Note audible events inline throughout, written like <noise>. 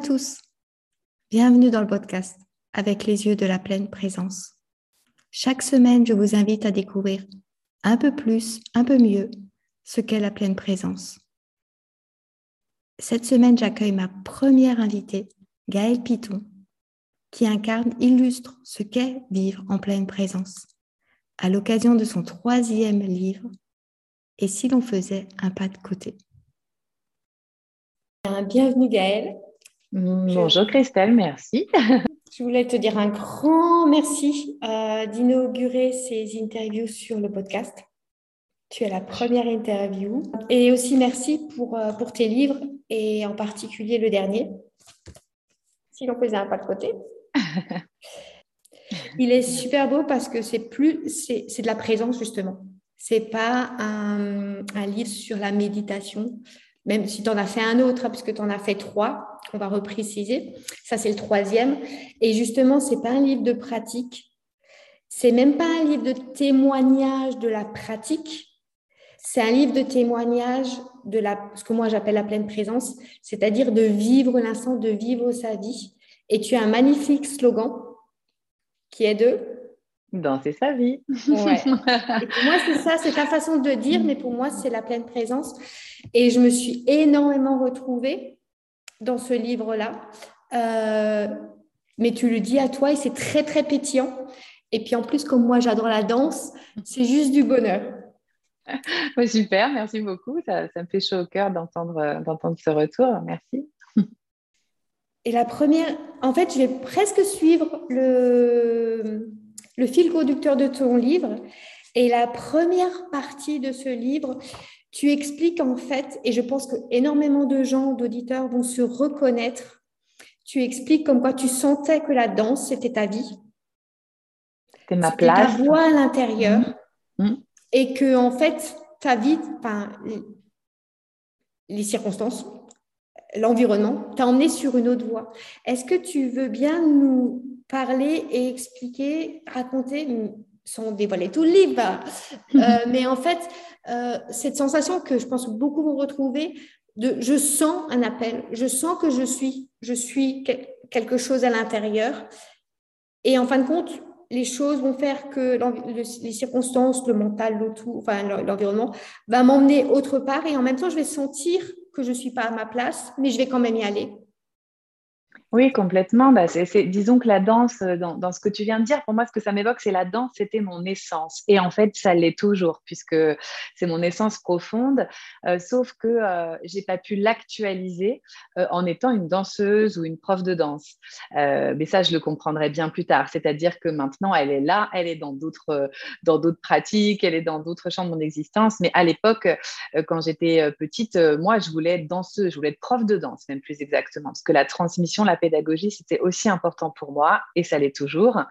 Tous. Bienvenue dans le podcast avec les yeux de la pleine présence. Chaque semaine, je vous invite à découvrir un peu plus, un peu mieux ce qu'est la pleine présence. Cette semaine, j'accueille ma première invitée, Gaëlle Piton, qui incarne, illustre ce qu'est vivre en pleine présence, à l'occasion de son troisième livre, Et si l'on faisait un pas de côté. Bienvenue Gaëlle. Bonjour Christelle, merci. <laughs> Je voulais te dire un grand merci euh, d'inaugurer ces interviews sur le podcast. Tu es la première interview. Et aussi merci pour, euh, pour tes livres et en particulier le dernier. Si l'on faisait un pas de côté. <laughs> Il est super beau parce que c'est plus c'est de la présence justement. C'est pas un, un, livre sur la méditation, même si tu en as fait un autre, hein, puisque tu en as fait trois, on va repréciser. Ça, c'est le troisième. Et justement, ce n'est pas un livre de pratique. C'est même pas un livre de témoignage de la pratique. C'est un livre de témoignage de ce que moi j'appelle la pleine présence, c'est-à-dire de vivre l'instant, de vivre sa vie. Et tu as un magnifique slogan qui est de Danser sa vie. Ouais. <laughs> Et pour moi, c'est ça, c'est ta façon de dire, mais pour moi, c'est la pleine présence. Et je me suis énormément retrouvée dans ce livre-là. Euh, mais tu le dis à toi et c'est très, très pétillant. Et puis en plus, comme moi, j'adore la danse, c'est juste du bonheur. <laughs> super, merci beaucoup. Ça, ça, me fait chaud au cœur d'entendre, d'entendre ce retour. Merci. Et la première, en fait, je vais presque suivre le, le fil conducteur de ton livre. Et la première partie de ce livre, tu expliques en fait, et je pense que énormément de gens, d'auditeurs vont se reconnaître, tu expliques comme quoi tu sentais que la danse, c'était ta vie. C'était ma place. Ta voix à l'intérieur. Mmh. Mmh. Et que en fait, ta vie, les circonstances, l'environnement, t'a emmené sur une autre voie. Est-ce que tu veux bien nous parler et expliquer, raconter, sans dévoiler tout le livre, euh, <laughs> mais en fait, euh, cette sensation que je pense que beaucoup vont retrouver, de je sens un appel, je sens que je suis, je suis quelque chose à l'intérieur. Et en fin de compte, les choses vont faire que les circonstances, le mental, enfin l'environnement, va m'emmener autre part. Et en même temps, je vais sentir que je ne suis pas à ma place, mais je vais quand même y aller. Oui, complètement. Bah, c'est, disons que la danse, euh, dans, ce que tu viens de dire, pour moi, ce que ça m'évoque, c'est la danse, c'était mon essence. Et en fait, ça l'est toujours, puisque c'est mon essence profonde, euh, sauf que euh, j'ai pas pu l'actualiser euh, en étant une danseuse ou une prof de danse. Mais ça, je le comprendrai bien plus tard. C'est-à-dire que maintenant, elle est là, elle est dans d'autres, dans d'autres pratiques, elle est dans d'autres champs de mon existence. Mais à l'époque, quand j'étais petite, moi, je voulais être danseuse, je voulais être prof de danse, même plus exactement, parce que la transmission, la pédagogie, c'était aussi important pour moi et ça l'est toujours.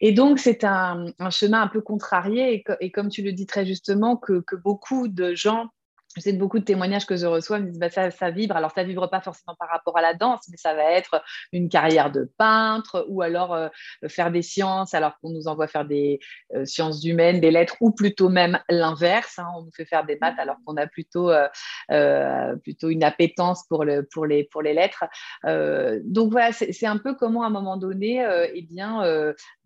Et donc, c'est un, chemin un peu contrarié et, comme tu le dis très justement, que beaucoup de gens je sais de beaucoup de témoignages que je reçois me disent bah, ça, vibre. Alors, ça vibre pas forcément par rapport à la danse, mais ça va être une carrière de peintre ou alors euh, faire des sciences, alors qu'on nous envoie faire des euh, sciences humaines, des lettres, ou plutôt même l'inverse. Hein, on nous fait faire des maths alors qu'on a plutôt, euh, une appétence pour les lettres. donc, voilà, c'est un peu comment à un moment donné, eh bien,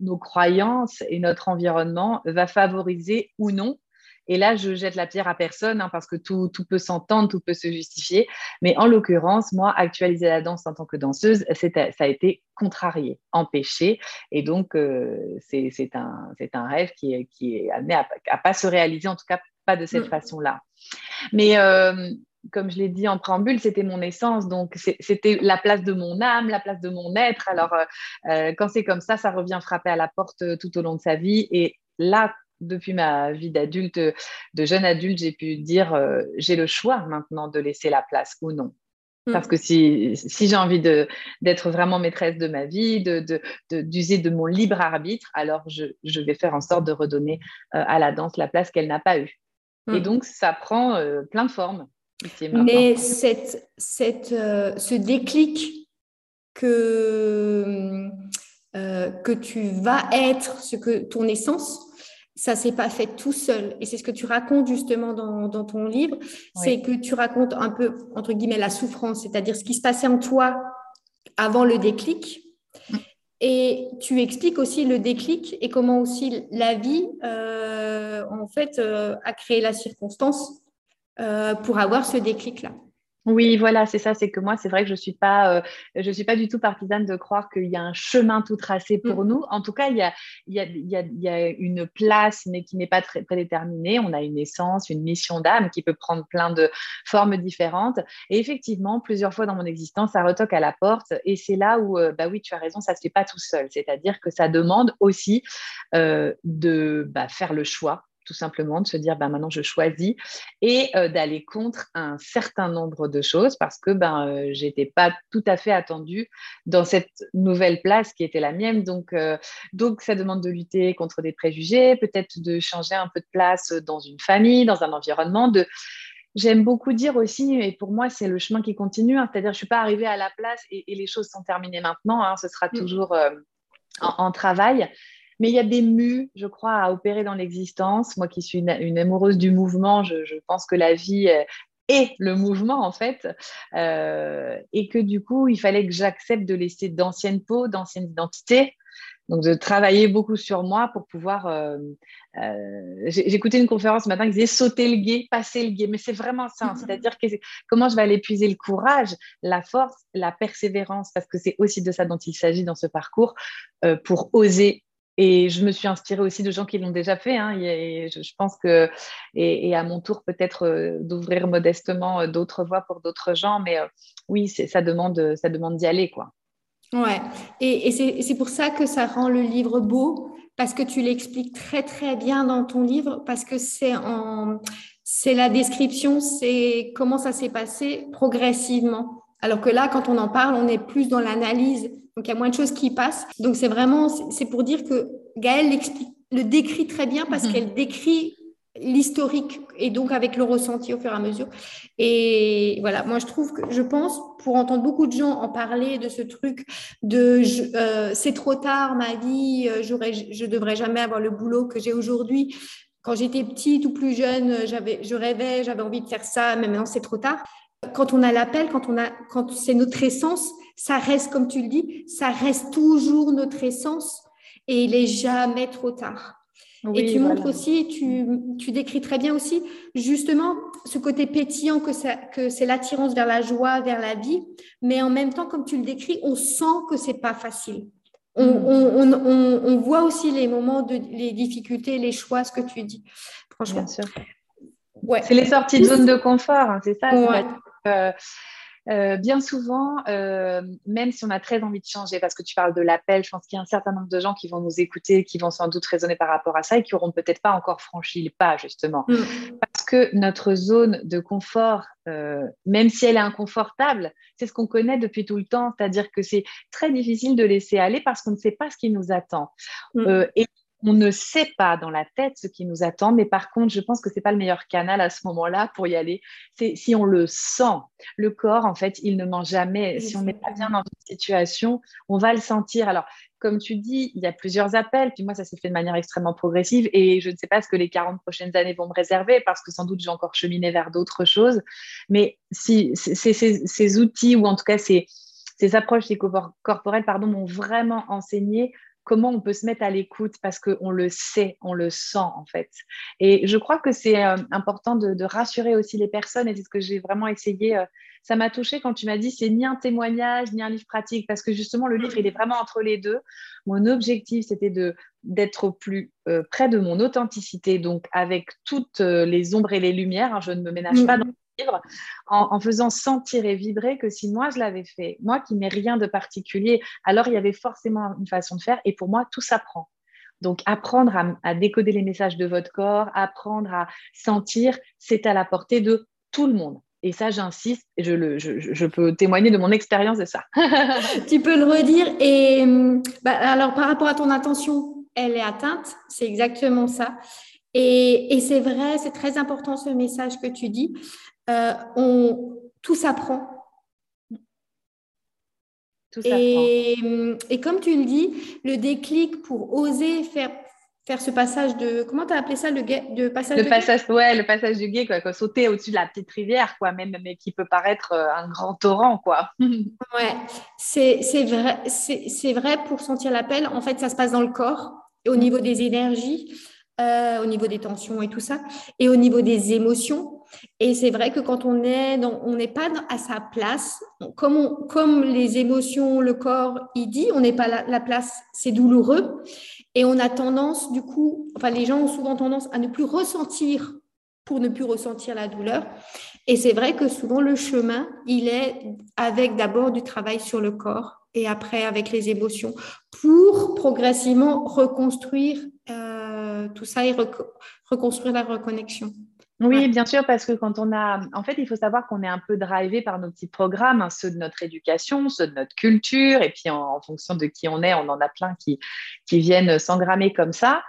nos croyances et notre environnement va favoriser ou non et là, je jette la pierre à personne hein, parce que tout, tout peut s'entendre, tout peut se justifier. Mais en l'occurrence, moi, actualiser la danse en tant que danseuse, ça a été contrarié, empêché. Et donc, euh, c'est un, un rêve qui est, qui est amené à ne pas se réaliser, en tout cas pas de cette mm. façon-là. Mais euh, comme je l'ai dit en préambule, c'était mon essence, donc c'était la place de mon âme, la place de mon être. Alors, euh, quand c'est comme ça, ça revient frapper à la porte tout au long de sa vie. Et là, depuis ma vie d'adulte, de jeune adulte, j'ai pu dire euh, j'ai le choix maintenant de laisser la place ou non. Mm. Parce que si, si j'ai envie d'être vraiment maîtresse de ma vie, d'user de, de, de, mon libre arbitre, alors je, je, vais faire en sorte de redonner euh, à la danse la place qu'elle n'a pas eue. Et mm. donc, ça prend euh, plein de formes. Mais cette, cette, ce déclic que, que tu vas être, ce que ton essence, ça s'est pas fait tout seul. Et c'est ce que tu racontes justement dans, dans ton livre, c'est que tu racontes un peu, entre guillemets, la souffrance, c'est-à-dire ce qui se passait en toi avant le déclic. Mm. Et tu expliques aussi le déclic et comment aussi la vie, euh, en fait, a créé la circonstance pour avoir ce déclic-là. Oui, voilà, c'est ça. C'est que moi, c'est vrai que je suis pas, euh, je suis pas du tout partisane de croire qu'il y a un chemin tout tracé pour mm. nous. En tout cas, il y a, il y a, il y a, il y a une place, mais qui n'est pas très prédéterminée. On a une essence, une mission d'âme qui peut prendre plein de formes différentes. Et effectivement, plusieurs fois dans mon existence, ça retoque à la porte. Et c'est là où, euh, bah oui, tu as raison, ça se fait pas tout seul. C'est-à-dire que ça demande aussi euh, de bah, faire le choix tout simplement, de se dire ben, maintenant je choisis et euh, d'aller contre un certain nombre de choses parce que ben, euh, je n'étais pas tout à fait attendue dans cette nouvelle place qui était la mienne. Donc, euh, donc ça demande de lutter contre des préjugés, peut-être de changer un peu de place dans une famille, dans un environnement, de J'aime beaucoup dire aussi, et pour moi, c'est le chemin qui continue, hein, c'est-à-dire je ne suis pas arrivée à la place et, les choses sont terminées maintenant, hein, ce sera mm. toujours en, travail. Mais il y a des mues, je crois, à opérer dans l'existence. Moi qui suis une, amoureuse du mouvement, je, pense que la vie euh, est le mouvement en fait, euh, et que du coup, il fallait que j'accepte de laisser d'anciennes peaux, d'anciennes identités, donc de travailler beaucoup sur moi pour pouvoir. Euh, j'ai écouté une conférence ce matin qui disait sauter le guet, passer le guet, mais c'est vraiment ça. Mmh. C'est-à-dire que comment je vais aller puiser le courage, la force, la persévérance, parce que c'est aussi de ça dont il s'agit dans ce parcours, pour oser et je me suis inspirée aussi de gens qui l'ont déjà fait. Hein, je, pense que, et, à mon tour peut-être euh, d'ouvrir modestement euh, d'autres voies pour d'autres gens, mais euh, oui, ça demande, ça demande d'y aller, quoi. Ouais, et, et c'est pour ça que ça rend le livre beau, parce que tu l'expliques très très bien dans ton livre, parce que c'est la description, c'est comment ça s'est passé progressivement. Alors que là, quand on en parle, on est plus dans l'analyse donc, il y a moins de choses qui passent. Donc, c'est vraiment, c'est pour dire que Gaëlle le décrit très bien parce mhm. qu'elle décrit l'historique et donc avec le ressenti au fur et à mesure. Et voilà, moi je trouve que je pense, pour entendre beaucoup de gens en parler de ce truc de euh, c'est trop tard ma vie, euh, je devrais jamais avoir le boulot que j'ai aujourd'hui. Quand j'étais petite ou plus jeune, j'avais, je rêvais, j'avais envie de faire ça, mais maintenant c'est trop tard. Quand on a l'appel, quand on a, quand c'est notre essence, ça reste, comme tu le dis, ça reste toujours notre essence et il est jamais trop tard. et tu montres aussi, tu, tu, décris très bien aussi justement ce côté pétillant que, que c'est l'attirance vers la joie, vers la vie, mais en même temps, comme tu le décris, on sent que c'est pas facile. On, mm. on, on, on, voit aussi les moments de les difficultés, les choix, ce que tu dis. Franchement. Bien sûr. Ouais. C'est les sorties de zone de confort, hein, c'est ça. Euh, euh, bien souvent, euh, même si on a très envie de changer, parce que tu parles de l'appel, je pense qu'il y a un certain nombre de gens qui vont nous écouter, qui vont sans doute raisonner par rapport à ça et qui n'auront peut-être pas encore franchi le pas, justement. Mm. Parce que notre zone de confort, euh, même si elle est inconfortable, c'est ce qu'on connaît depuis tout le temps, c'est-à-dire que c'est très difficile de laisser aller parce qu'on ne sait pas ce qui nous attend. Mm. et on ne sait pas dans la tête ce qui nous attend, mais par contre, je pense que c'est pas le meilleur canal à ce moment-là pour y aller. C'est si on le sent. Le corps, en fait, il ne ment jamais. Si on n'est pas bien dans une situation, on va le sentir. Alors, comme tu dis, il y a plusieurs appels. Puis moi, ça s'est fait de manière extrêmement progressive et je ne sais pas ce que les 40 prochaines années vont me réserver parce que sans doute j'ai encore cheminé vers d'autres choses. Mais si ces, ces, outils ou en tout cas ces, ces approches psychocorporelles pardon, m'ont vraiment enseigné comment on peut se mettre à l'écoute parce qu'on le sait, on le sent en fait. Et je crois que c'est euh, important de, rassurer aussi les personnes et c'est ce que j'ai vraiment essayé. Euh, ça m'a touché quand tu m'as dit c'est ni un témoignage ni un livre pratique parce que justement le livre il est vraiment entre les deux. Mon objectif c'était de d'être au plus euh, près de mon authenticité donc avec toutes les ombres et les lumières. Hein, je ne me ménage pas dans en, faisant sentir et vibrer que si moi je l'avais fait, moi qui n'ai rien de particulier, alors il y avait forcément une façon de faire et pour moi tout s'apprend. Donc apprendre à, décoder les messages de votre corps, apprendre à sentir, c'est à la portée de tout le monde. Et ça, j'insiste, je, je, peux témoigner de mon expérience de ça. <laughs> tu peux le redire. Et bah, alors, par rapport à ton attention, elle est atteinte, c'est exactement ça. Et, et c'est vrai, c'est très important ce message que tu dis. Euh, on, tout s'apprend. Et, et, comme tu le dis, le déclic pour oser faire, faire ce passage de comment tu as appelé ça le de passage le passage ouais le passage du guet quoi, sauter au-dessus de la petite rivière quoi même mais qui peut paraître euh, un grand torrent quoi. <laughs> Ouais c'est vrai c'est vrai pour sentir l'appel. En fait ça se passe dans le corps et au niveau des énergies euh, au niveau des tensions et tout ça et au niveau des émotions et c'est vrai que quand on est on n'est pas à sa place, comme, comme les émotions, le corps, il dit, on n'est pas à la place, c'est douloureux. Et on a tendance, du coup, enfin, les gens ont souvent tendance à ne plus ressentir pour ne plus ressentir la douleur. Et c'est vrai que souvent le chemin, il est avec d'abord du travail sur le corps et après avec les émotions pour progressivement reconstruire euh, tout ça et reconstruire la reconnexion. Oui, bien sûr, parce que quand on a, en fait, il faut savoir qu'on est un peu drivé par nos petits programmes, hein, ceux de notre éducation, ceux de notre culture, et puis en, fonction de qui on est, on en a plein qui, qui viennent s'engrammer comme ça.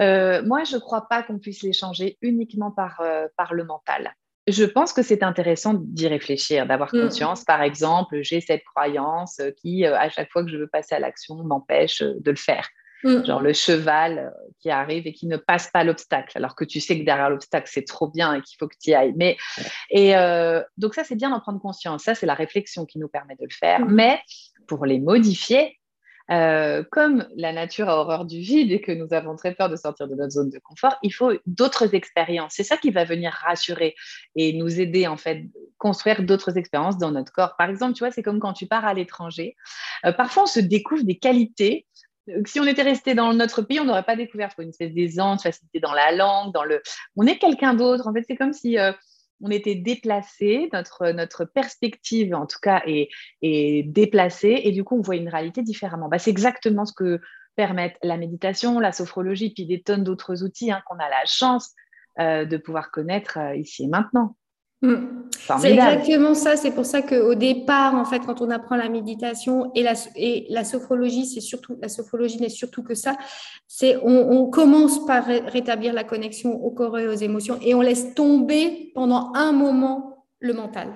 Euh, moi, je ne crois pas qu'on puisse les changer uniquement par, euh, par le mental. Je pense que c'est intéressant d'y réfléchir, d'avoir mm. conscience. Par exemple, j'ai cette croyance qui, euh, à chaque fois que je veux passer à l'action, m'empêche de le faire. Mm. Genre le cheval euh, qui arrive et qui ne passe pas l'obstacle, alors que tu sais que derrière l'obstacle, c'est trop bien et qu'il faut que tu y ailles. Mais, et euh, donc ça, c'est bien d'en prendre conscience. Ça, c'est la réflexion qui nous permet de le faire. Mm. Mais pour les modifier, euh, comme la nature a horreur du vide et que nous avons très peur de sortir de notre zone de confort, il faut d'autres expériences. C'est ça qui va venir rassurer et nous aider en fait construire d'autres expériences dans notre corps. Par exemple, tu vois, c'est comme quand tu pars à l'étranger. parfois, on se découvre des qualités si on était resté dans notre pays, on n'aurait pas découvert une espèce d'aisance, facilité dans la langue, dans le. On est quelqu'un d'autre. En fait, c'est comme si euh, on était déplacé, notre, perspective, en tout cas, est, déplacée, et du coup, on voit une réalité différemment. Bah, c'est exactement ce que permettent la méditation, la sophrologie, puis des tonnes d'autres outils hein, qu'on a la chance euh, de pouvoir connaître euh, ici et maintenant. Mm. C'est exactement ça. C'est pour ça qu'au départ, en fait, quand on apprend la méditation et la, et la sophrologie, c'est surtout la sophrologie n'est surtout que ça. C'est on, commence par rétablir la connexion au corps et aux émotions et on laisse tomber pendant un moment le mental.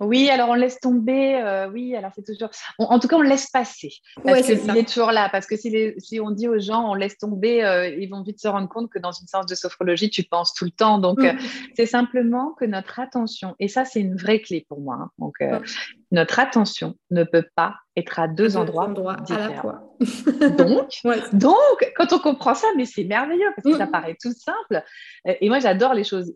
Oui, alors on laisse tomber. Euh, oui, alors c'est toujours. en tout cas, on laisse passer. Parce qu'il est toujours là. Parce que si, si, on dit aux gens on laisse tomber, euh, ils vont vite se rendre compte que dans une séance de sophrologie, tu penses tout le temps. Donc, mm. euh, c'est simplement que notre attention, et ça, c'est une vraie clé pour moi. Hein. donc, notre attention ne peut pas être à deux, endroits, différents. À la fois. <laughs> donc, donc, quand on comprend ça, mais c'est merveilleux parce que ça mm. paraît tout simple. Et moi, j'adore les choses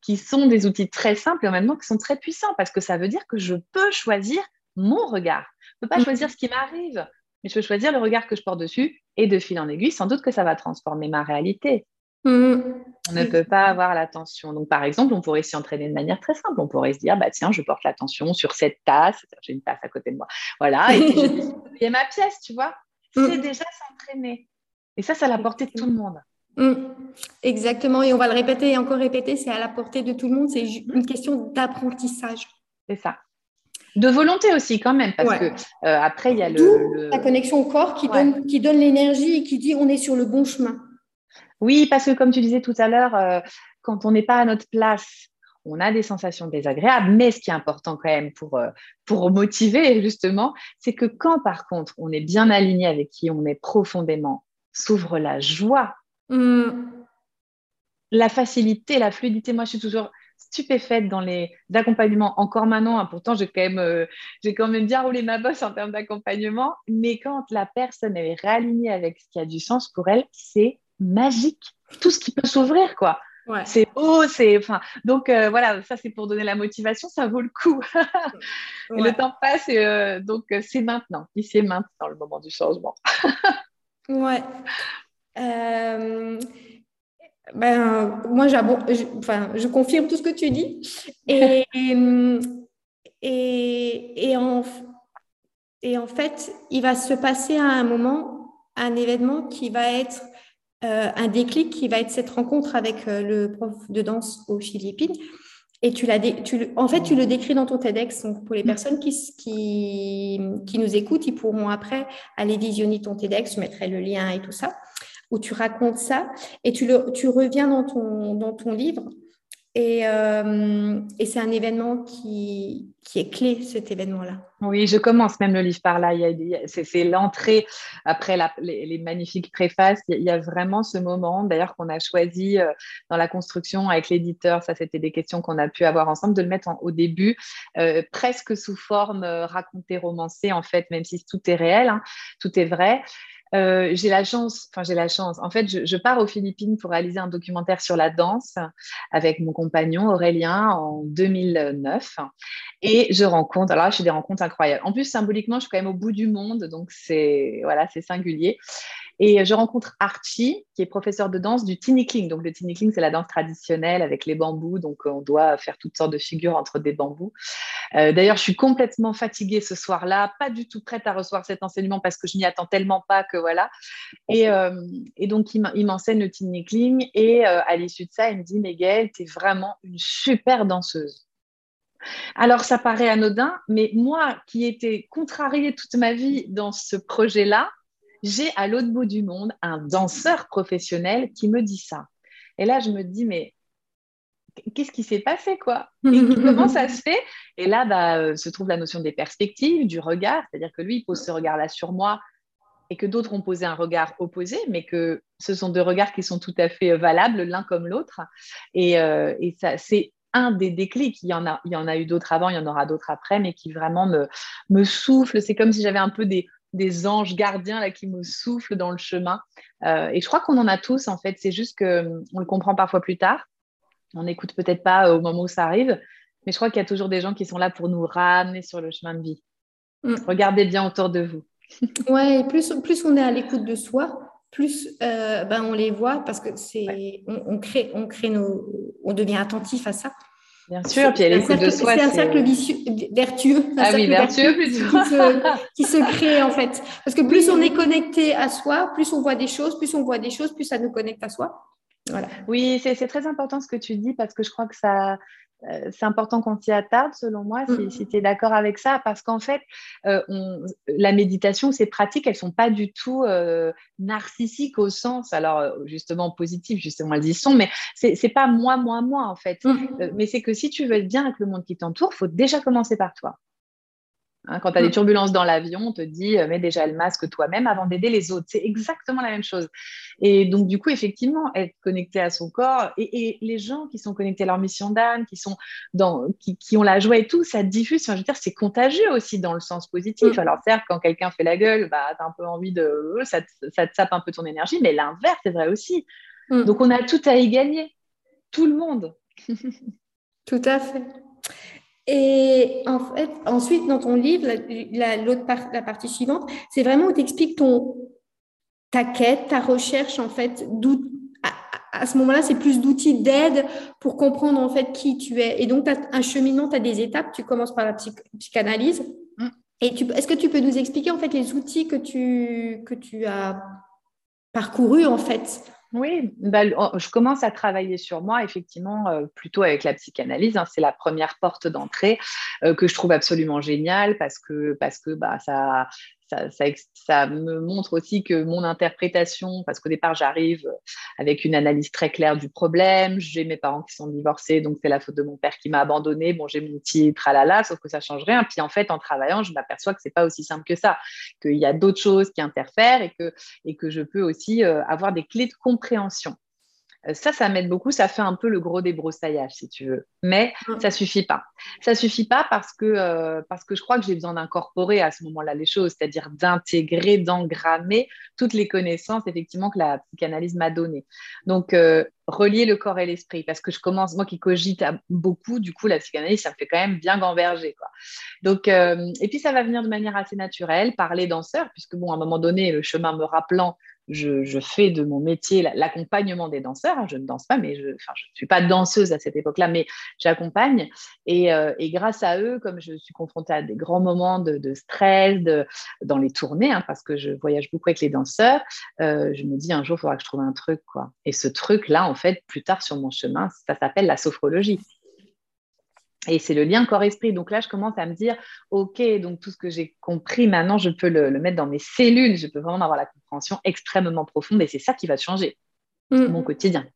qui, sont des outils très simples et en même temps qui sont très puissants parce que ça veut dire que je peux choisir mon regard. Je ne peux pas mm. choisir ce qui m'arrive, mais je peux choisir le regard que je porte dessus et de fil en aiguille, sans doute que ça va transformer ma réalité. Mm. On ne peut pas avoir l'attention. Donc, par exemple, on pourrait s'y entraîner de manière très simple. On pourrait se dire, bah, tiens, je porte l'attention sur cette tasse. J'ai une tasse à côté de moi. Voilà. Et puis, je <laughs> ma pièce, tu vois. Mm. C'est déjà s'entraîner. Et ça, c'est à la portée de tout le monde. Mm. Exactement. Et on va le répéter et encore répéter. C'est à la portée de tout le monde. C'est une question d'apprentissage. C'est ça. De volonté aussi, quand même, parce que euh, après, il y a le, La connexion au corps qui donne, qui donne l'énergie et qui dit on est sur le bon chemin. Oui, parce que comme tu disais tout à l'heure, euh, quand on n'est pas à notre place, on a des sensations désagréables, mais ce qui est important quand même pour, euh, pour motiver, justement, c'est que quand par contre on est bien aligné avec qui on est profondément, s'ouvre la joie, mmh. la facilité, la fluidité. Moi, je suis toujours stupéfaite dans les accompagnements. Encore maintenant, hein, pourtant, j'ai quand, même, euh, j'ai quand même bien roulé ma bosse en termes d'accompagnement, mais quand la personne est réalignée avec ce qui a du sens pour elle, c'est magique. Tout ce qui peut s'ouvrir, quoi. C'est beau, c'est. Enfin, donc euh, voilà, ça c'est pour donner la motivation, ça vaut le coup. <laughs> Le temps passe, et, euh, donc euh, c'est maintenant, ici et maintenant le moment du changement. <laughs> ouais. Ben, moi, je, enfin, je confirme tout ce que tu dis. Et, <laughs> et, et, en, et en fait, il va se passer à un moment un événement qui va être euh, un déclic qui va être cette rencontre avec euh, le prof de danse aux Philippines. Et tu l'as, tu, en fait, tu le décris dans ton TEDx. Donc, pour les personnes qui, qui, qui, nous écoutent, ils pourront après aller visionner ton TEDx. Je mettrai le lien et tout ça, où tu racontes ça. Et tu, le, tu reviens dans ton, dans ton livre Et, euh, et c'est un événement qui, qui est clé, cet événement-là. Oui, je commence même le livre par là. C'est l'entrée après les, magnifiques préfaces. Il y a vraiment ce moment, d'ailleurs, qu'on a choisi euh, dans la construction avec l'éditeur. Ça, c'était des questions qu'on a pu avoir ensemble, de le mettre au début, euh, presque sous forme racontée, romancée, en fait, même si tout est réel, hein, tout est vrai. Euh, j'ai la chance, enfin j'ai la chance. En fait, je, pars aux Philippines pour réaliser un documentaire sur la danse avec mon compagnon Aurélien en 2009. Et je rencontre, alors là, je fais des rencontres incroyables. En plus, symboliquement, je suis quand même au bout du monde, donc c'est voilà, c'est singulier. Et je rencontre Archie, qui est professeur de danse du Tinikling. Donc, le Tinikling, c'est la danse traditionnelle avec les bambous. Donc, on doit faire toutes sortes de figures entre des bambous. Euh, d'ailleurs, je suis complètement fatiguée ce soir-là, pas du tout prête à recevoir cet enseignement parce que je n'y attends tellement pas que voilà. Et, euh, donc, il m'enseigne le Tinikling. Et euh, à l'issue de ça, il me dit Miguel, tu es vraiment une super danseuse. Alors, ça paraît anodin, mais moi qui étais contrariée toute ma vie dans ce projet-là, j'ai à l'autre bout du monde un danseur professionnel qui me dit ça. Et là, je me dis, mais qu'est-ce qui s'est passé, quoi? <laughs> Comment ça se fait? Et là, bah, euh, se trouve la notion des perspectives, du regard, c'est-à-dire que lui, il pose ce regard-là sur moi et que d'autres ont posé un regard opposé, mais que ce sont deux regards qui sont tout à fait euh, valables l'un comme l'autre. Et, euh, et ça, c'est un des déclics. Il y en a, il y en a eu d'autres avant, il y en aura d'autres après, mais qui vraiment me, me souffle. C'est comme si j'avais un peu des, des anges gardiens là, qui me soufflent dans le chemin. Euh, et je crois qu'on en a tous, en fait. C'est juste qu'on le comprend parfois plus tard. On n'écoute peut-être pas au moment où ça arrive. Mais je crois qu'il y a toujours des gens qui sont là pour nous ramener sur le chemin de vie. Mm. Regardez bien autour de vous. <laughs> ouais, plus, plus on est à l'écoute de soi, plus euh, ben, on les voit parce que c'est on, crée, on crée nos, on devient attentif à ça. Bien sûr, puis elle de soi. C'est un cercle vicieux, vertueux. ah oui, vertueux, plutôt. Qui se, crée en fait. Parce que plus on est connecté à soi, plus on voit des choses, plus on voit des choses, plus ça nous connecte à soi. Voilà. Oui, c'est très important ce que tu dis parce que je crois que ça, euh, c'est important qu'on s'y attarde, selon moi, si, mm. tu es d'accord avec ça, parce qu'en fait, euh, la méditation, ces pratiques, elles ne sont pas du tout euh, narcissiques au sens, alors justement positif, justement elles y sont, mais c'est n'est pas moi, moi, moi, en fait. Mm. mais c'est que si tu veux être bien avec le monde qui t'entoure, il faut déjà commencer par toi. Hein, quand tu as des mm. turbulences dans l'avion, on te dit euh, mets déjà le masque toi-même avant d'aider les autres. C'est exactement la même chose. Et donc, du coup, effectivement, être connecté à son corps et, les gens qui sont connectés à leur mission d'âme, qui, sont dans, qui, ont la joie et tout, ça diffuse. je veux dire, c'est contagieux aussi dans le sens positif. Mm. Alors, certes, quand quelqu'un fait la gueule, bah, tu as un peu envie de. Ça te, ça te sape un peu ton énergie, mais l'inverse, c'est vrai aussi. Mm. Donc, on a tout à y gagner. Tout le monde. <laughs> tout à fait. Et en fait, ensuite, dans ton livre, la, partie suivante, c'est vraiment où tu expliques ton, ta quête, ta recherche, en fait, à, à, ce moment-là, c'est plus d'outils d'aide pour comprendre, en fait, qui tu es. Et donc, tu as un cheminement, tu as des étapes. Tu commences par la psychanalyse. Mm. Et est-ce que tu peux nous expliquer, en fait, les outils que tu, que tu as parcourus, en fait? Oui, bah, je commence à travailler sur moi, effectivement, euh, plutôt avec la psychanalyse. Hein. c'est la première porte d'entrée euh, que je trouve absolument géniale parce que, bah, ça, ça, me montre aussi que mon interprétation, parce qu'au départ, j'arrive avec une analyse très claire du problème. J'ai mes parents qui sont divorcés, donc c'est la faute de mon père qui m'a abandonné. Bon, j'ai mon petit tralala, sauf que ça change rien. Puis en fait, en travaillant, je m'aperçois que c'est pas aussi simple que ça, qu'il y a d'autres choses qui interfèrent et que, je peux aussi euh, avoir des clés de compréhension. Euh, ça, ça m'aide beaucoup. Ça fait un peu le gros débroussaillage, si tu veux. Mais ça ça suffit pas. Ça suffit pas parce que, euh, parce que je crois que j'ai besoin d'incorporer à ce moment-là les choses, c'est-à-dire d'intégrer, d'engrammer toutes les connaissances, effectivement, que la psychanalyse m'a données. Donc, euh, relier le corps et l'esprit, parce que je commence, moi qui cogite beaucoup, du coup, la psychanalyse, ça me fait quand même bien gamberger. Quoi. Donc, et puis, ça va venir de manière assez naturelle, par les danseurs, puisque, bon, à un moment donné, le chemin me rappelant je, fais de mon métier l'accompagnement des danseurs. Hein. Je ne danse pas, mais je ne suis pas danseuse à cette époque-là, mais j'accompagne. Et, euh, grâce à eux, comme je suis confrontée à des grands moments de, stress dans les tournées, hein, parce que je voyage beaucoup avec les danseurs, euh, je me dis un jour, il faudra que je trouve un truc. Et ce truc-là, en fait, plus tard sur mon chemin, ça s'appelle la sophrologie. Et c'est le lien corps-esprit. Donc là, je commence à me dire, OK, donc tout ce que j'ai compris, maintenant, je peux le, mettre dans mes cellules. Je peux vraiment avoir la compréhension extrêmement profonde. Et c'est ça qui va changer mm. mon quotidien,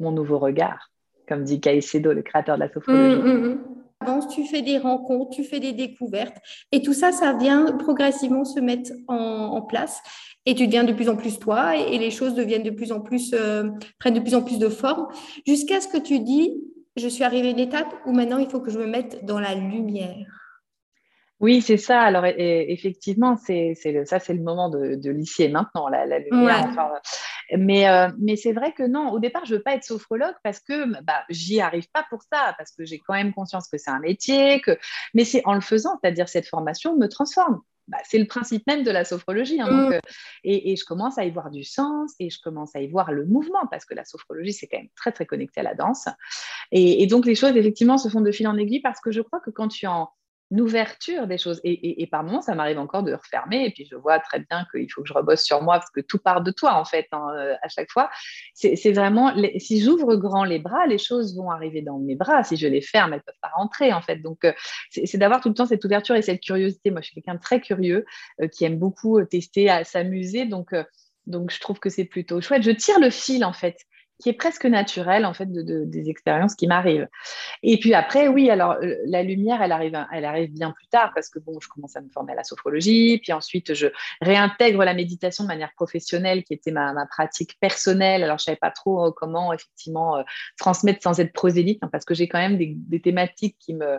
mon nouveau regard. comme dit Caicedo, le créateur de la sophrologie. Mmh, mmh, mmh. tu fais des rencontres, tu fais des découvertes, et tout ça, ça vient progressivement se mettre en, place, et tu deviens de plus en plus toi, et, les choses deviennent de plus en plus, euh, prennent de plus en plus de forme, jusqu'à ce que tu dis, je suis arrivée à une étape où maintenant il faut que je me mette dans la lumière. Oui, c'est ça. Alors, effectivement, c'est, ça, c'est le moment de, de l'ici et maintenant, la, lumière. mais, euh, mais c'est vrai que non, au départ, je ne veux pas être sophrologue parce que bah, j'y arrive pas pour ça, parce que j'ai quand même conscience que c'est un métier, que... mais c'est en le faisant, c'est-à-dire cette formation me transforme. Bah, c'est le principe même de la sophrologie. Hein, mm. euh, et, je commence à y voir du sens et je commence à y voir le mouvement parce que la sophrologie, c'est quand même très, très connecté à la danse. Et, et, donc, les choses, effectivement, se font de fil en aiguille parce que je crois que quand tu en ouverture des choses. Et, par moments, ça m'arrive encore de refermer. Et puis, je vois très bien qu'il faut que je rebosse sur moi parce que tout part de toi, en fait, hein, euh, à chaque fois. C'est vraiment, si j'ouvre grand les bras, les choses vont arriver dans mes bras. Si je les ferme, elles peuvent pas rentrer, en fait. Donc, euh, c'est d'avoir tout le temps cette ouverture et cette curiosité. Moi, je suis quelqu'un de très curieux euh, qui aime beaucoup tester, à s'amuser. Donc, donc, je trouve que c'est plutôt chouette. Je tire le fil, en fait qui est presque naturel en fait de, des expériences qui m'arrivent. Et puis après, oui, alors euh, la lumière, elle arrive, elle arrive bien plus tard parce que bon, je commence à me former à la sophrologie, puis ensuite je réintègre la méditation de manière professionnelle, qui était ma, ma pratique personnelle. Alors je savais pas trop euh, comment effectivement euh, transmettre sans être prosélyte, hein, parce que j'ai quand même des, des, thématiques qui me,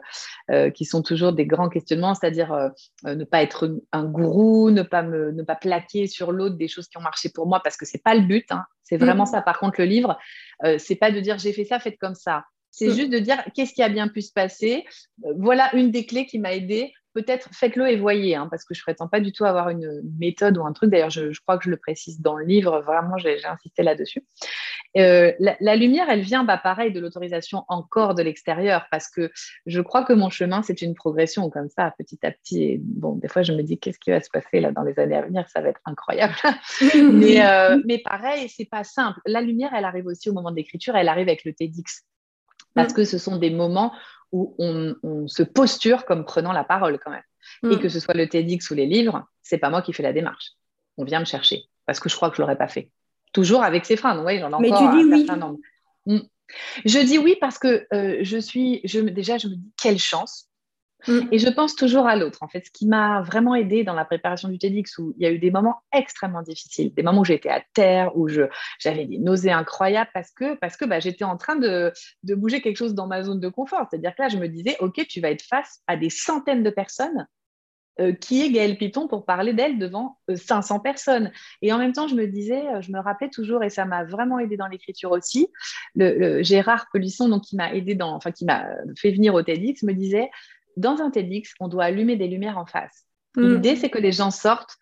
qui sont toujours des grands questionnements, c'est-à-dire ne pas être un gourou, ne pas me, ne pas plaquer sur l'autre des choses qui ont marché pour moi, parce que c'est pas le but. Hein. C'est vraiment mm. ça. Par contre, le livre, euh, c'est pas de dire j'ai fait ça, faites comme ça. C'est mm. juste de dire qu'est-ce qui a bien pu se passer? Euh, voilà une des clés qui m'a aidé peut-être faites-le et voyez, hein, parce que je ne prétends pas du tout avoir une méthode ou un truc. D'ailleurs, je, crois que je le précise dans le livre, vraiment, j'ai insisté là-dessus. Euh, la, lumière, elle vient, bah, pareil, de l'autorisation encore de l'extérieur, parce que je crois que mon chemin, c'est une progression comme ça, petit à petit. Et bon, des fois, je me dis, qu'est-ce qui va se passer là dans les années à venir? Ça va être incroyable. <laughs> mais, euh, mais pareil, c'est pas simple. La lumière, elle arrive aussi au moment de l'écriture, elle arrive avec le TEDx parce mm. que ce sont des moments où on, se posture comme prenant la parole quand même. Et mm. que ce soit le TEDx ou les livres, c'est pas moi qui fais la démarche. On vient me chercher parce que je crois que je l'aurais pas fait. Toujours avec ses freins. Oui, j'en ai Mais encore tu dis oui. Mm. Je dis oui parce que euh, je suis, je, déjà, je me dis quelle chance Mm. Et je pense toujours à l'autre. En fait, ce qui m'a vraiment aidé dans la préparation du TEDx, où il y a eu des moments extrêmement difficiles, des moments où j'étais à terre, où j'avais des nausées incroyables parce que, parce que bah, j'étais en train de, de, bouger quelque chose dans ma zone de confort. C'est-à-dire que là, je me disais, OK, tu vas être face à des centaines de personnes. Euh, qui est Gaëlle Piton pour parler d'elle devant 500 euh, personnes. Et en même temps, je me disais, euh, je me rappelais toujours, et ça m'a vraiment aidé dans l'écriture aussi, le, Gérard Pelisson, donc qui m'a aidé dans, enfin qui m'a fait venir au TEDx, me disait, dans un TEDx, on doit allumer des lumières en face. Mm. L'idée, c'est que les gens sortent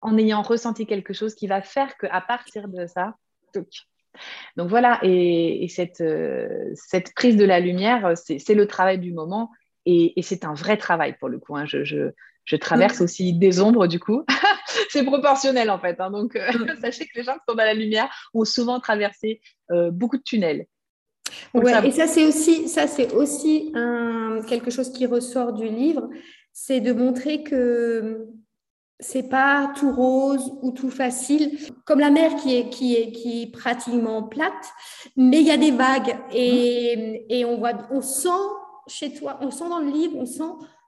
en ayant ressenti quelque chose qui va faire qu'à partir de ça, donc voilà, et, euh, cette, prise de la lumière, c'est le travail du moment et, c'est un vrai travail pour le coup. Hein. Je, traverse mm. aussi des ombres du coup. <laughs> c'est proportionnel en fait. Hein. Donc euh, mm. <laughs> sachez que les gens qui sont dans la lumière ont souvent traversé euh, beaucoup de tunnels. Ouais, et ça c'est aussi, ça c'est aussi un, quelque chose qui ressort du livre, c'est de montrer que c'est pas tout rose ou tout facile, comme la mer qui est, qui est, qui est pratiquement plate, mais il y a des vagues et, et on, voit, on sent chez toi, on sent dans le livre, on sent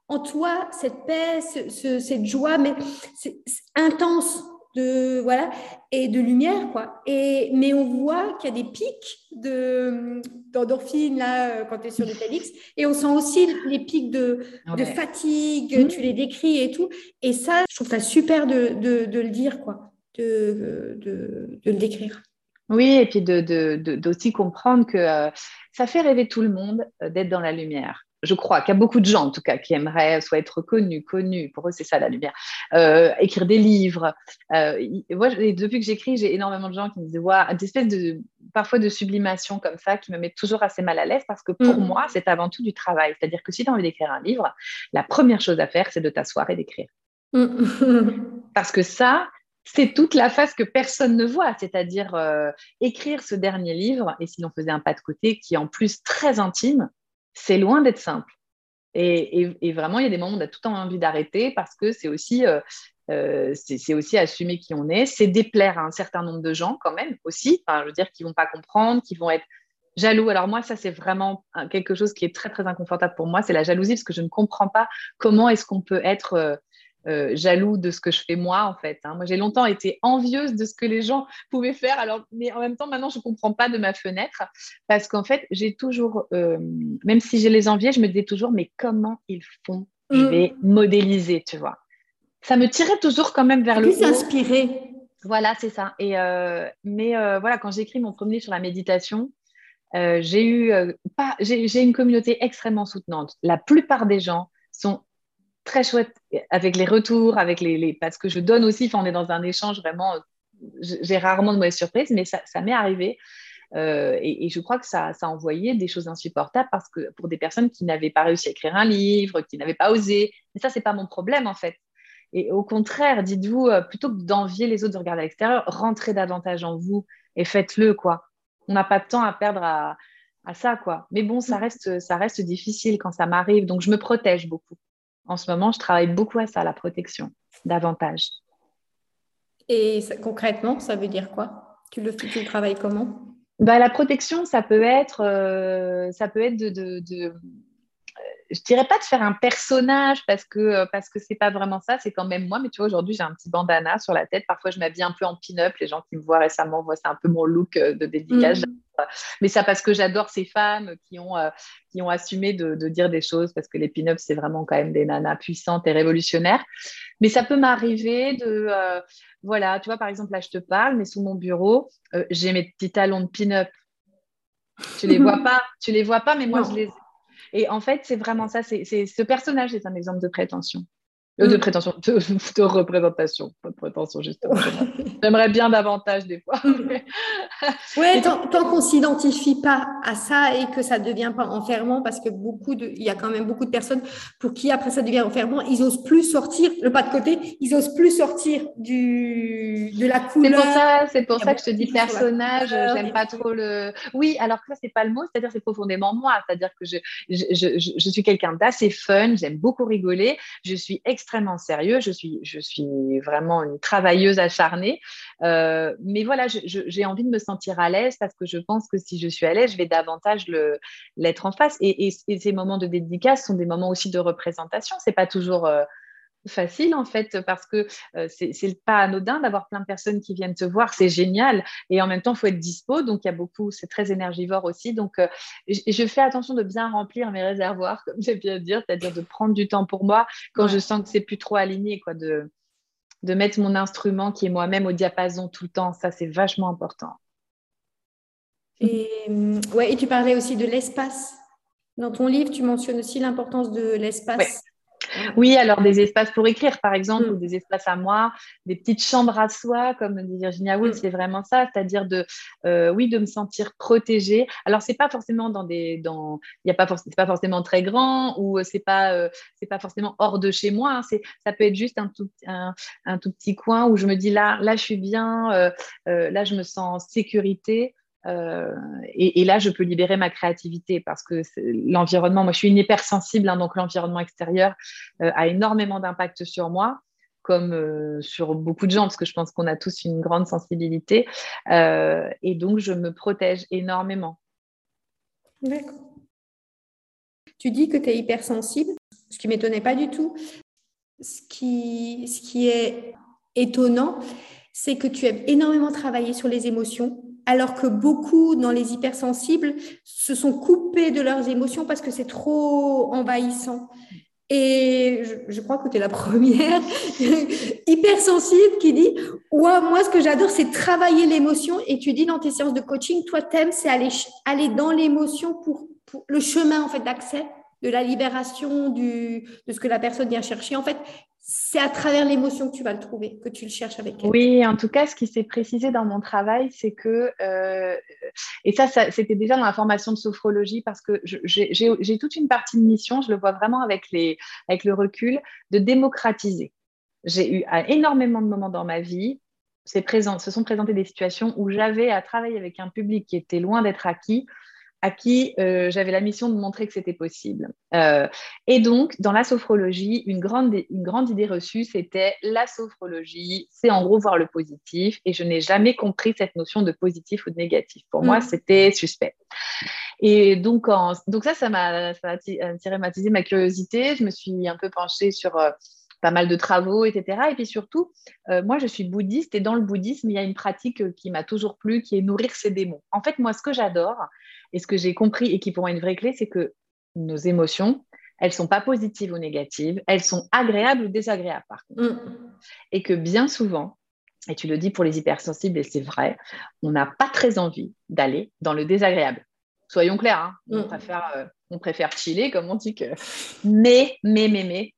en toi cette paix, cette joie, mais c'est intense de voilà et de lumière quoi. Et mais on voit qu'il y a des pics de d'endorphine là euh, quand tu es sur le TEDx et on sent aussi les pics de, de fatigue mmh. tu les décris et tout. Et ça je trouve ça super de, de, de le dire quoi de, de, le décrire. Oui, et puis d'aussi comprendre que euh, ça fait rêver tout le monde euh, d'être dans la lumière je crois qu'il y a beaucoup de gens, en tout cas, qui aimeraient soit être connus, connus. Pour eux, c'est ça la lumière. Euh, écrire des livres. Euh, moi, depuis que j'écris, j'ai énormément de gens qui me disent des espèces de parfois de sublimation comme ça qui me mettent toujours assez mal à l'aise parce que pour mm. moi, c'est avant tout du travail. C'est-à-dire que si tu as envie d'écrire un livre, la première chose à faire, c'est de t'asseoir et d'écrire. Mm. parce que ça, c'est toute la face que personne ne voit, c'est-à-dire euh, écrire ce dernier livre, et si l'on faisait un pas de côté, qui est en plus très intime, c'est loin d'être simple. Et, vraiment, il y a des moments où on a tout le temps envie d'arrêter parce que c'est aussi, euh, euh, aussi assumer qui on est, c'est déplaire à un certain nombre de gens quand même aussi, enfin, je veux dire, qui vont pas comprendre, qui vont être Jaloux. Alors moi, ça, c'est vraiment quelque chose qui est très, très inconfortable pour moi. C'est la jalousie parce que je ne comprends pas comment est-ce qu'on peut être euh, euh, jaloux de ce que je fais moi, en fait. Hein. Moi, j'ai longtemps été envieuse de ce que les gens pouvaient faire. Alors, mais en même temps, maintenant, je ne comprends pas de ma fenêtre parce qu'en fait, j'ai toujours, euh, même si j'ai les enviés, je me disais toujours, mais comment ils font? Je mm. vais modéliser, tu vois. Ça me tirait toujours quand même vers le haut. s'inspirer. Voilà, c'est ça. Et mais voilà, quand j'écris mon premier livre sur la méditation, euh, j'ai eu euh, pas, j'ai une communauté extrêmement soutenante. La plupart des gens sont très chouettes avec les retours, avec les, parce que je donne aussi. Enfin, on est dans un échange vraiment. J'ai rarement de mauvaises surprises, mais ça, m'est arrivé. Euh, et, je crois que ça, ça, a envoyé des choses insupportables parce que pour des personnes qui n'avaient pas réussi à écrire un livre, qui n'avaient pas osé. Mais ça, c'est pas mon problème en fait. Et au contraire, dites-vous, plutôt que d'envier les autres de regarder à l'extérieur, rentrez davantage en vous et faites-le quoi on n'a pas de temps à perdre à, ça, quoi. Mais bon, ça mm. reste, ça reste difficile quand ça m'arrive, donc je me protège beaucoup. En ce moment, je travaille beaucoup à ça, la protection, davantage. Et concrètement, ça veut dire quoi? Tu le, tu travailles comment? Bah, La protection, ça peut être, euh, ça peut être de je dirais pas de faire un personnage parce que euh, parce que c'est pas vraiment ça, c'est quand même moi. Mais tu vois, aujourd'hui, j'ai un petit bandana sur la tête. Parfois, je m'habille un peu en pin-up. Les gens qui me voient récemment voient c'est un peu mon look euh, de dédicace. Mm. Mais ça parce que j'adore ces femmes qui ont euh, qui ont assumé de, dire des choses parce que les pin-up c'est vraiment quand même des nanas puissantes et révolutionnaires. Mais ça peut m'arriver de voilà, tu vois, par exemple là, je te parle, mais sous mon bureau, j'ai mes petits talons de pin-up. Tu les <laughs> vois pas, tu les vois pas, mais moi je les et en fait, c'est vraiment ça. C'est, ce personnage est un exemple de prétention. Euh, de mm. prétention, <laughs> de, représentation, pas de prétention, justement. <laughs> J'aimerais bien davantage des fois. <laughs> Oui, tant, qu'on ne s'identifie pas à ça et que ça ne devient pas enfermant, parce que beaucoup de, il y a quand même beaucoup de personnes pour qui après ça devient enfermant, ils n'osent plus sortir, le pas de côté, ils n'osent plus sortir du, de la couleur. C'est pour ça, c'est pour ça que je te dis personnage, j'aime pas trop le. Oui, alors que ça, c'est pas le mot, c'est-à-dire c'est profondément moi, c'est-à-dire que je, je, je, je suis quelqu'un d'assez fun, j'aime beaucoup rigoler, je suis extrêmement sérieux. Je suis, je suis vraiment une travailleuse acharnée. Euh, mais voilà, j'ai envie de me sentir à l'aise parce que je pense que si je suis à l'aise, je vais davantage l'être en face. Et, ces moments de dédicace sont des moments aussi de représentation. C'est pas toujours euh, facile en fait parce que euh, c'est pas anodin d'avoir plein de personnes qui viennent te voir, c'est génial et en même temps il faut être dispo donc il y a beaucoup, c'est très énergivore aussi donc euh, je, fais attention de bien remplir mes réservoirs comme j'aime bien dire, c'est-à-dire de prendre du temps pour moi quand je sens que c'est plus trop aligné quoi de de mettre mon instrument qui est moi-même au diapason tout le temps, ça c'est vachement important. Et, ouais, et tu parlais aussi de l'espace. Dans ton livre, tu mentionnes aussi l'importance de l'espace. Oui, alors des espaces pour écrire, par exemple, ou mm. des espaces à moi, des petites chambres à soi, comme dit Virginia Woolf, mm. c'est vraiment ça, c'est-à-dire de, euh, oui, de me sentir protégée. Alors, c'est pas forcément dans des, dans, il y a pas, c'est pas forcément très grand, ou c'est pas, euh, c'est pas forcément hors de chez moi. Hein. c'est, ça peut être juste un tout, un, tout petit coin où je me dis là, là, je suis bien, euh, là, je me sens en sécurité. Euh, et, là, je peux libérer ma créativité parce que l'environnement, moi je suis une hypersensible, hein, donc l'environnement extérieur euh, a énormément d'impact sur moi comme euh, sur beaucoup de gens, parce que je pense qu'on a tous une grande sensibilité. et donc, je me protège énormément. D'accord. Tu dis que tu es hypersensible, ce qui ne m'étonnait pas du tout. Ce qui, ce qui est étonnant, c'est que tu aimes énormément travailler sur les émotions alors que beaucoup dans les hypersensibles se sont coupés de leurs émotions parce que c'est trop envahissant. Et je, crois que tu es la première <laughs> hypersensible qui dit ouais, Moi, ce que j'adore, c'est travailler l'émotion. Et tu dis dans tes séances de coaching, toi, t'aimes, c'est aller, aller dans l'émotion pour, pour, le chemin en fait d'accès de la libération du, de ce que la personne vient chercher. En fait, c'est à travers l'émotion que tu vas le trouver, que tu le cherches avec elle. Oui, en tout cas, ce qui s'est précisé dans mon travail, c'est que, euh, et ça, c'était déjà dans la formation de sophrologie, parce que j'ai toute une partie de mission, je le vois vraiment avec, les, avec le recul, de démocratiser. J'ai eu énormément de moments dans ma vie, se sont présentées des situations où j'avais à travailler avec un public qui était loin d'être acquis, à qui euh, j'avais la mission de montrer que c'était possible. Euh, et donc, dans la sophrologie, une grande, une grande idée reçue, c'était la sophrologie, c'est en gros voir le positif. Et je n'ai jamais compris cette notion de positif ou de négatif. Pour moi, mm. c'était suspect. Et donc, donc ça, ça m'a attiré ma curiosité. Je me suis un peu penchée sur pas mal de travaux, etc. Et puis surtout, euh, moi, je suis bouddhiste et dans le bouddhisme, il y a une pratique euh, qui m'a toujours plu, qui est nourrir ses démons. En fait, moi, ce que j'adore et ce que j'ai compris et qui pour moi est une vraie clé, c'est que nos émotions, elles sont pas positives ou négatives, elles sont agréables ou désagréables par contre. Mm. Et que bien souvent, et tu le dis pour les hypersensibles et c'est vrai, on n'a pas très envie d'aller dans le désagréable. Soyons clairs, hein. on, mm. préfère, euh, on préfère chiller, comme on dit que. Mais, mais, mais, mais,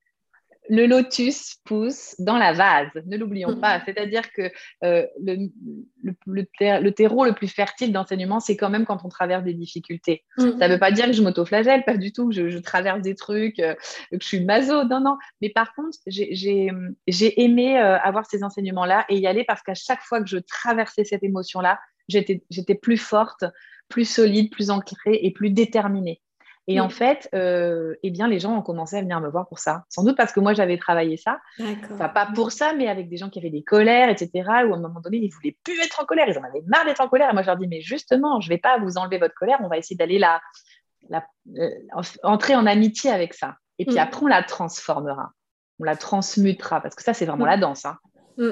le lotus pousse dans la vase, ne l'oublions mm. pas. C'est-à-dire que euh, le, terreau le plus fertile d'enseignement, c'est quand même quand on traverse des difficultés. Mm. Ça ne veut pas dire que je m'auto-flagelle, pas du tout, que je, traverse des trucs, euh, que je suis maso, non, non. Mais par contre, j'ai aimé euh, avoir ces enseignements-là et y aller parce qu'à chaque fois que je traversais cette émotion-là, j'étais plus forte, plus solide, plus ancrée et plus déterminée. Et en fait, euh, eh bien, les gens ont commencé à venir me voir pour ça. Sans doute parce que moi, j'avais travaillé ça. Enfin, pas pour ça, mais avec des gens qui avaient des colères, etc. Ou à un moment donné, ils ne voulaient plus être en colère. Ils en avaient marre d'être en colère. Et moi, je leur dis, mais justement, je ne vais pas vous enlever votre colère. On va essayer d'aller la, euh, entrer en amitié avec ça. Et puis mm. après, on la transformera. On la transmutera. Parce que ça, c'est vraiment mm. la danse. Hein. Mm.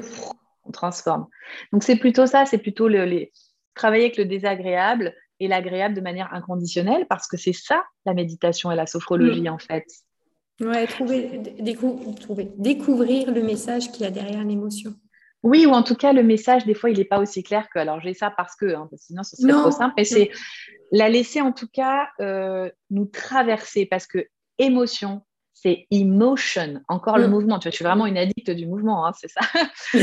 On transforme. Donc, c'est plutôt ça. C'est plutôt le, les... travailler avec le désagréable et l'agréable de manière inconditionnelle, parce que c'est ça la méditation et la sophrologie mm. en fait. Ouais, trouver, trouver, découvrir le message qu'il y a derrière l'émotion. Oui, ou en tout cas, le message, des fois, il n'est pas aussi clair que, alors j'ai ça parce que, hein, sinon ce serait trop simple, mais c'est la laisser en tout cas euh, nous traverser, parce que émotion, c'est emotion, encore le mm. mouvement. Tu vois, je suis vraiment une addict du mouvement, hein, c'est ça. <laughs>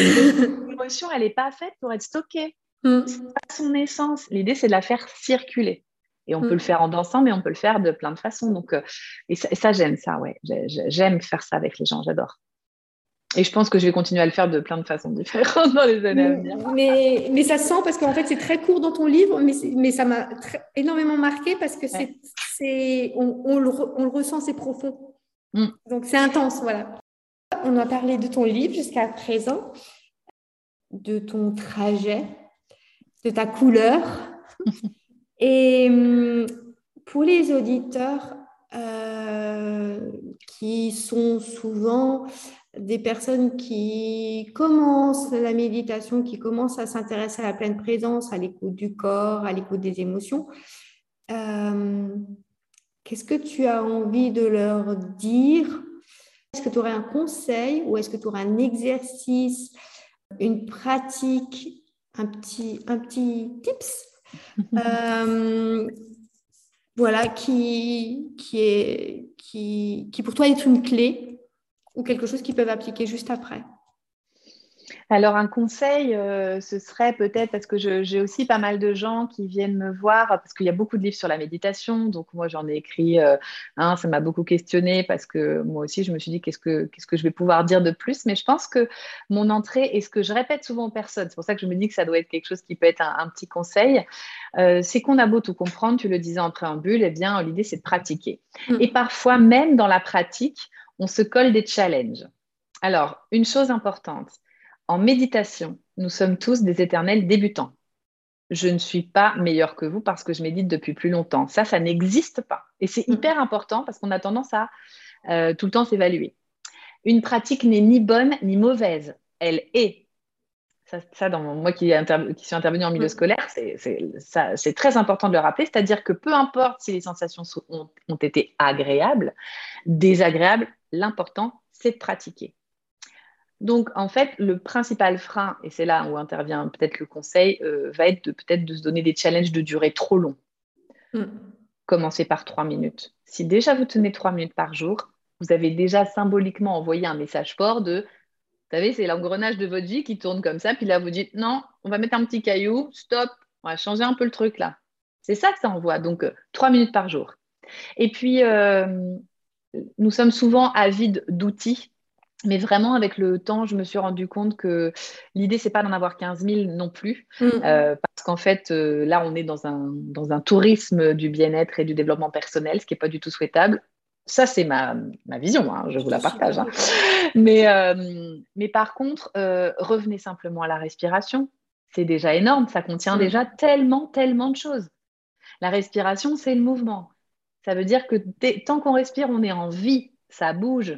L'émotion, elle n'est pas faite pour être stockée. Mm. C'est pas son essence. L'idée, c'est de la faire circuler. Et on peut mm. le faire en dansant, mais on peut le faire de plein de façons. Donc, euh, et ça, j'aime ça, ouais. J'aime faire ça avec les gens, j'adore. Et je pense que je vais continuer à le faire de plein de façons différentes <laughs> dans les années à venir. Mais, mais ça sent, parce qu'en fait, c'est très court dans ton livre, mais, mais ça m'a énormément marqué parce que c'est, on, on, le, on, le, ressent, c'est profond. Mm. Donc, c'est intense, voilà. On a parlé de ton livre jusqu'à présent, de ton trajet de ta couleur. <laughs> Et hum, pour les auditeurs euh, qui sont souvent des personnes qui commencent la méditation, qui commencent à s'intéresser à la pleine présence, à l'écoute du corps, à l'écoute des émotions, euh, qu'est-ce que tu as envie de leur dire? Est-ce que tu aurais un conseil ou est-ce que tu aurais un exercice, une pratique un petit, un petit tips. <laughs> Euh, voilà, qui, qui, est, qui, qui pour toi est une clé ou quelque chose qu'ils peuvent appliquer juste après. Alors, un conseil, euh, ce serait peut-être parce que j'ai aussi pas mal de gens qui viennent me voir, parce qu'il y a beaucoup de livres sur la méditation. Donc, moi, j'en ai écrit un, hein, ça m'a beaucoup questionné parce que moi aussi, je me suis dit qu'est-ce que, qu'est-ce que je vais pouvoir dire de plus? Mais je pense que mon entrée, et ce que je répète souvent aux personnes, c'est pour ça que je me dis que ça doit être quelque chose qui peut être un, petit conseil, euh, c'est qu'on a beau tout comprendre, tu le disais en préambule, eh bien, l'idée, c'est de pratiquer. Mm. Et parfois, même dans la pratique, on se colle des challenges. Alors, une chose importante, en méditation, nous sommes tous des éternels débutants. Je ne suis pas meilleure que vous parce que je médite depuis plus longtemps. Ça, ça n'existe pas. Et c'est mm. hyper important parce qu'on a tendance à euh, tout le temps s'évaluer. Une pratique n'est ni bonne ni mauvaise. Elle est. Ça, dans moi qui, qui, suis intervenue en milieu mm. scolaire, c'est très important de le rappeler. C'est-à-dire que peu importe si les sensations ont été agréables, désagréables, l'important, c'est de pratiquer. Donc, en fait, le principal frein, et c'est là où intervient peut-être le conseil, euh, va être de peut-être de se donner des challenges de durée trop long. Mm. Commencez par trois minutes. Si déjà vous tenez trois minutes par jour, vous avez déjà symboliquement envoyé un message fort de, vous savez, c'est l'engrenage de votre vie qui tourne comme ça, puis là vous dites, non, on va mettre un petit caillou, stop, on va changer un peu le truc là. C'est ça que ça envoie. Donc, euh, trois minutes par jour. Et puis, euh, nous sommes souvent avides d'outils Mais vraiment, avec le temps, je me suis rendu compte que l'idée, c'est pas d'en avoir 15 000 non plus. Mm. Euh, parce qu'en fait, euh, là, on est dans un, dans un tourisme du bien-être et du développement personnel, ce qui n'est pas du tout souhaitable. Ça, c'est ma, ma, vision, hein, je vous la partage. Hein. Mais, euh, mais par contre, revenez simplement à la respiration. C'est déjà énorme, ça contient mm. déjà tellement, tellement de choses. La respiration, c'est le mouvement. Ça veut dire que tant qu'on respire, on est en vie, ça bouge.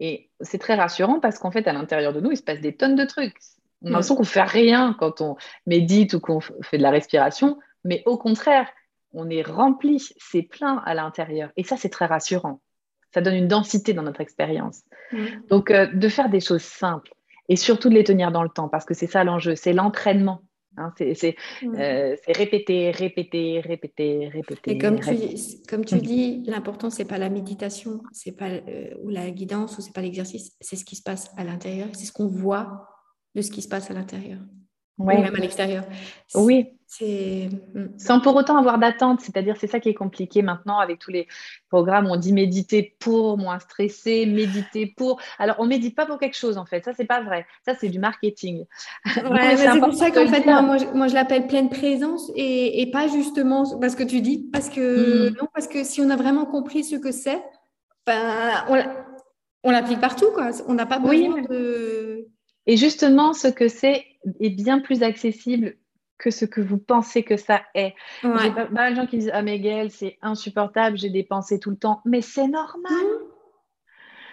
Et c'est très rassurant parce qu'en fait, à l'intérieur de nous, il se passe des tonnes de trucs. On a l'impression qu'on ne fait rien quand on médite ou qu'on fait de la respiration, mais au contraire, on est rempli, c'est plein à l'intérieur. Et ça, c'est très rassurant. Ça donne une densité dans notre expérience. Donc, euh, de faire des choses simples et surtout de les tenir dans le temps, parce que c'est ça l'enjeu, c'est l'entraînement. Hein, euh, c'est répéter, répéter, répéter, répéter. Et comme tu, comme tu mm. dis, l'important, c'est pas la méditation, c'est pas euh, ou la guidance, ou c'est pas l'exercice, c'est ce qui se passe à l'intérieur, c'est ce qu'on voit de ce qui se passe à l'intérieur même à l'extérieur. Oui. Hmm. Sans pour autant avoir d'attente, c'est-à-dire c'est ça qui est compliqué maintenant avec tous les programmes. On dit méditer pour moins stresser, méditer pour. Alors on médite pas pour quelque chose en fait. Ça c'est pas vrai. Ça c'est du marketing. <laughs> c'est pour ça qu'en fait moi, moi, je l'appelle pleine présence et, pas justement parce que tu dis parce que hmm. non parce que si on a vraiment compris ce que c'est, ben, on l'applique partout quoi. On n'a pas besoin de et justement, ce que c'est est bien plus accessible que ce que vous pensez que ça est. J'ai pas, mal de gens qui disent Ah, mais Gaëlle, c'est insupportable, j'ai des pensées tout le temps. Mais c'est normal. Mmh.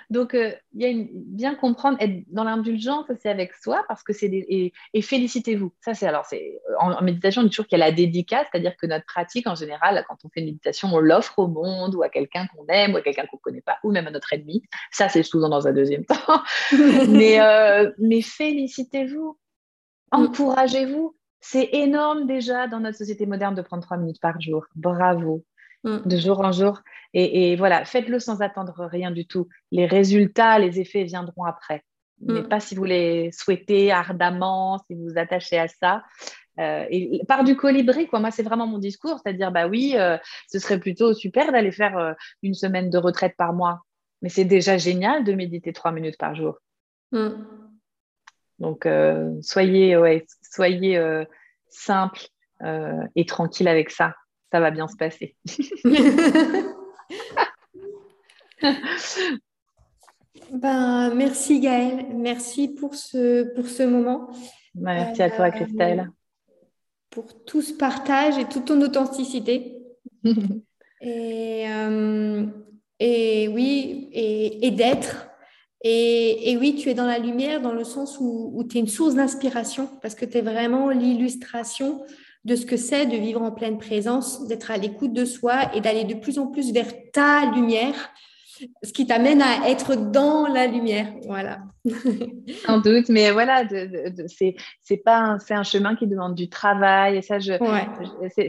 Donc, euh, il y a une, bien comprendre, être dans l'indulgence c'est avec soi, parce que c'est et, félicitez-vous. Ça, c'est alors, c'est en, méditation, on dit toujours qu'il y a la dédicace, c'est-à-dire que notre pratique, en général, quand on fait une méditation, on l'offre au monde ou à quelqu'un qu'on aime ou à quelqu'un qu'on ne connaît pas, ou même à notre ennemi. Ça, c'est souvent dans un deuxième temps. <laughs> mais, euh, mais félicitez-vous, mm. encouragez-vous. C'est énorme déjà dans notre société moderne de prendre trois minutes par jour. Bravo. Mm. de jour en jour. Et, voilà, faites-le sans attendre rien du tout. Les résultats, les effets viendront après. Mais mm. pas si vous les souhaitez ardemment, si vous vous attachez à ça. Euh, et par du colibri, quoi. Moi, c'est vraiment mon discours, c'est-à-dire, bah oui, euh, ce serait plutôt super d'aller faire euh, une semaine de retraite par mois. Mais c'est déjà génial de méditer trois minutes par jour. Mm. Donc, soyez, ouais, soyez simple et tranquille avec ça ça va bien se passer. <laughs> ben, merci Gaëlle, merci pour ce, pour ce moment. Merci à toi Christelle. Pour tout ce partage et toute ton authenticité. <laughs> et, euh, et oui, et, d'être. Et, et, oui, tu es dans la lumière dans le sens où, où tu es une source d'inspiration parce que tu es vraiment l'illustration de ce que c'est de vivre en pleine présence, d'être à l'écoute de soi et d'aller de plus en plus vers ta lumière, ce qui t'amène à être dans la lumière. Voilà. <laughs> Sans doute, mais voilà, c'est pas un chemin qui demande du travail. Et ça, je,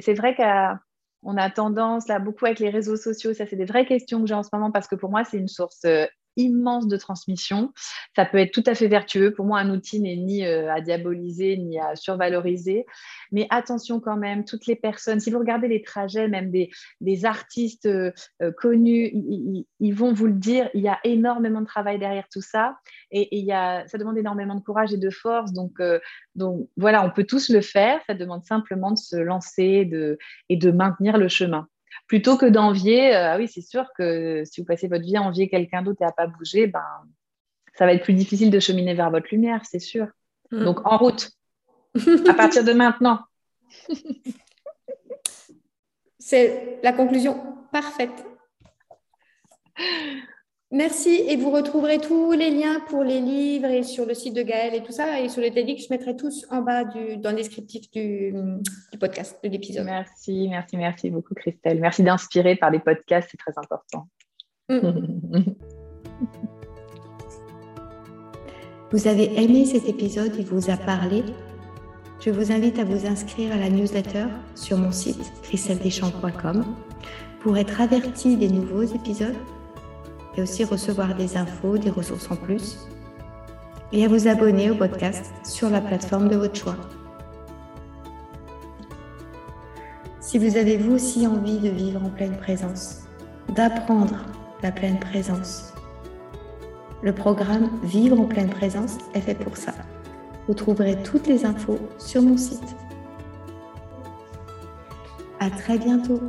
c'est vrai qu'on a tendance là beaucoup avec les réseaux sociaux. Ça, c'est des vraies questions que j'ai en ce moment parce que pour moi, c'est une source euh, immense de transmission. Ça peut être tout à fait vertueux. Pour moi, un outil n'est ni euh, à diaboliser ni à survaloriser. Mais attention quand même, toutes les personnes, si vous regardez les trajets même des, artistes euh, euh, connus, ils, vont vous le dire, il y a énormément de travail derrière tout ça. Et, y a, ça demande énormément de courage et de force. Donc, donc voilà, on peut tous le faire. Ça demande simplement de se lancer et de maintenir le chemin plutôt que d'envier, euh, ah oui, c'est sûr que si vous passez votre vie à envier quelqu'un d'autre et à pas bouger, ben, ça va être plus difficile de cheminer vers votre lumière, c'est sûr. Mm. Donc, en route, <laughs> à partir de maintenant. c'est la conclusion parfaite. Merci et vous retrouverez tous les liens pour les livres et sur le site de Gaël et tout ça et sur les TEDx, je mettrai tous en bas du, dans le descriptif du, podcast, de l'épisode. Merci, merci, merci beaucoup Christelle. Merci d'inspirer par les podcasts, c'est très important. Mm. vous avez aimé cet épisode et vous a parlé? Je vous invite à vous inscrire à la newsletter sur mon site christelledeschamps.com pour être averti des nouveaux épisodes et aussi recevoir des infos, des ressources en plus, et à vous abonner au podcast sur la plateforme de votre choix. Si vous avez vous aussi envie de vivre en pleine présence, d'apprendre la pleine présence, Le programme Vivre en pleine présence est fait pour ça. Vous trouverez toutes les infos sur mon site. À très bientôt.